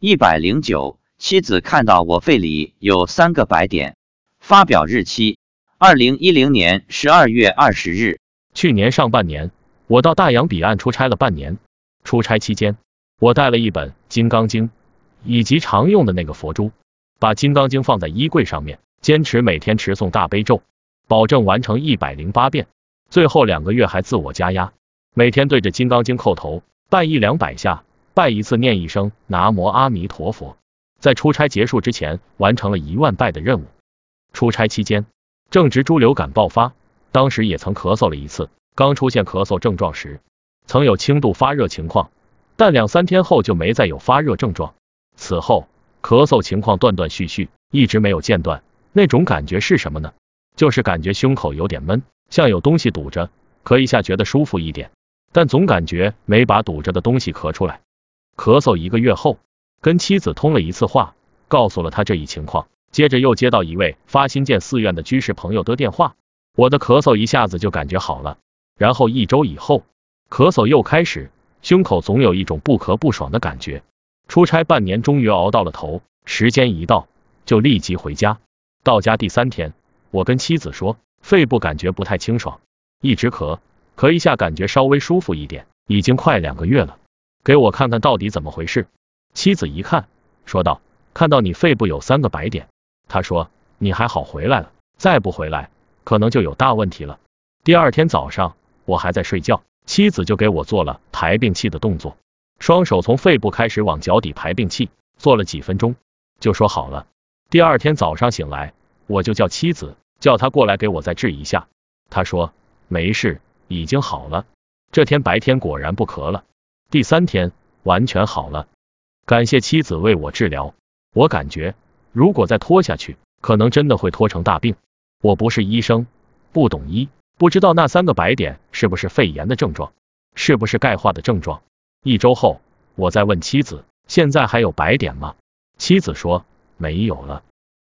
一百零九，妻子看到我肺里有三个白点。发表日期：二零一零年十二月二十日。去年上半年，我到大洋彼岸出差了半年。出差期间，我带了一本《金刚经》，以及常用的那个佛珠，把《金刚经》放在衣柜上面，坚持每天持诵大悲咒，保证完成一百零八遍。最后两个月还自我加压，每天对着《金刚经》叩头，拜一两百下，拜一次念一声南无阿弥陀佛。在出差结束之前，完成了一万拜的任务。出差期间，正值猪流感爆发。当时也曾咳嗽了一次，刚出现咳嗽症状时，曾有轻度发热情况，但两三天后就没再有发热症状。此后咳嗽情况断断续续，一直没有间断。那种感觉是什么呢？就是感觉胸口有点闷，像有东西堵着，咳一下觉得舒服一点，但总感觉没把堵着的东西咳出来。咳嗽一个月后，跟妻子通了一次话，告诉了他这一情况，接着又接到一位发新建寺院的居士朋友的电话。我的咳嗽一下子就感觉好了，然后一周以后，咳嗽又开始，胸口总有一种不咳不爽的感觉。出差半年，终于熬到了头，时间一到，就立即回家。到家第三天，我跟妻子说，肺部感觉不太清爽，一直咳，咳一下感觉稍微舒服一点，已经快两个月了，给我看看到底怎么回事。妻子一看，说道，看到你肺部有三个白点，他说你还好回来了，再不回来。可能就有大问题了。第二天早上，我还在睡觉，妻子就给我做了排病气的动作，双手从肺部开始往脚底排病气，做了几分钟，就说好了。第二天早上醒来，我就叫妻子，叫她过来给我再治一下。她说没事，已经好了。这天白天果然不咳了，第三天完全好了。感谢妻子为我治疗，我感觉如果再拖下去，可能真的会拖成大病。我不是医生，不懂医，不知道那三个白点是不是肺炎的症状，是不是钙化的症状。一周后，我再问妻子，现在还有白点吗？妻子说没有了。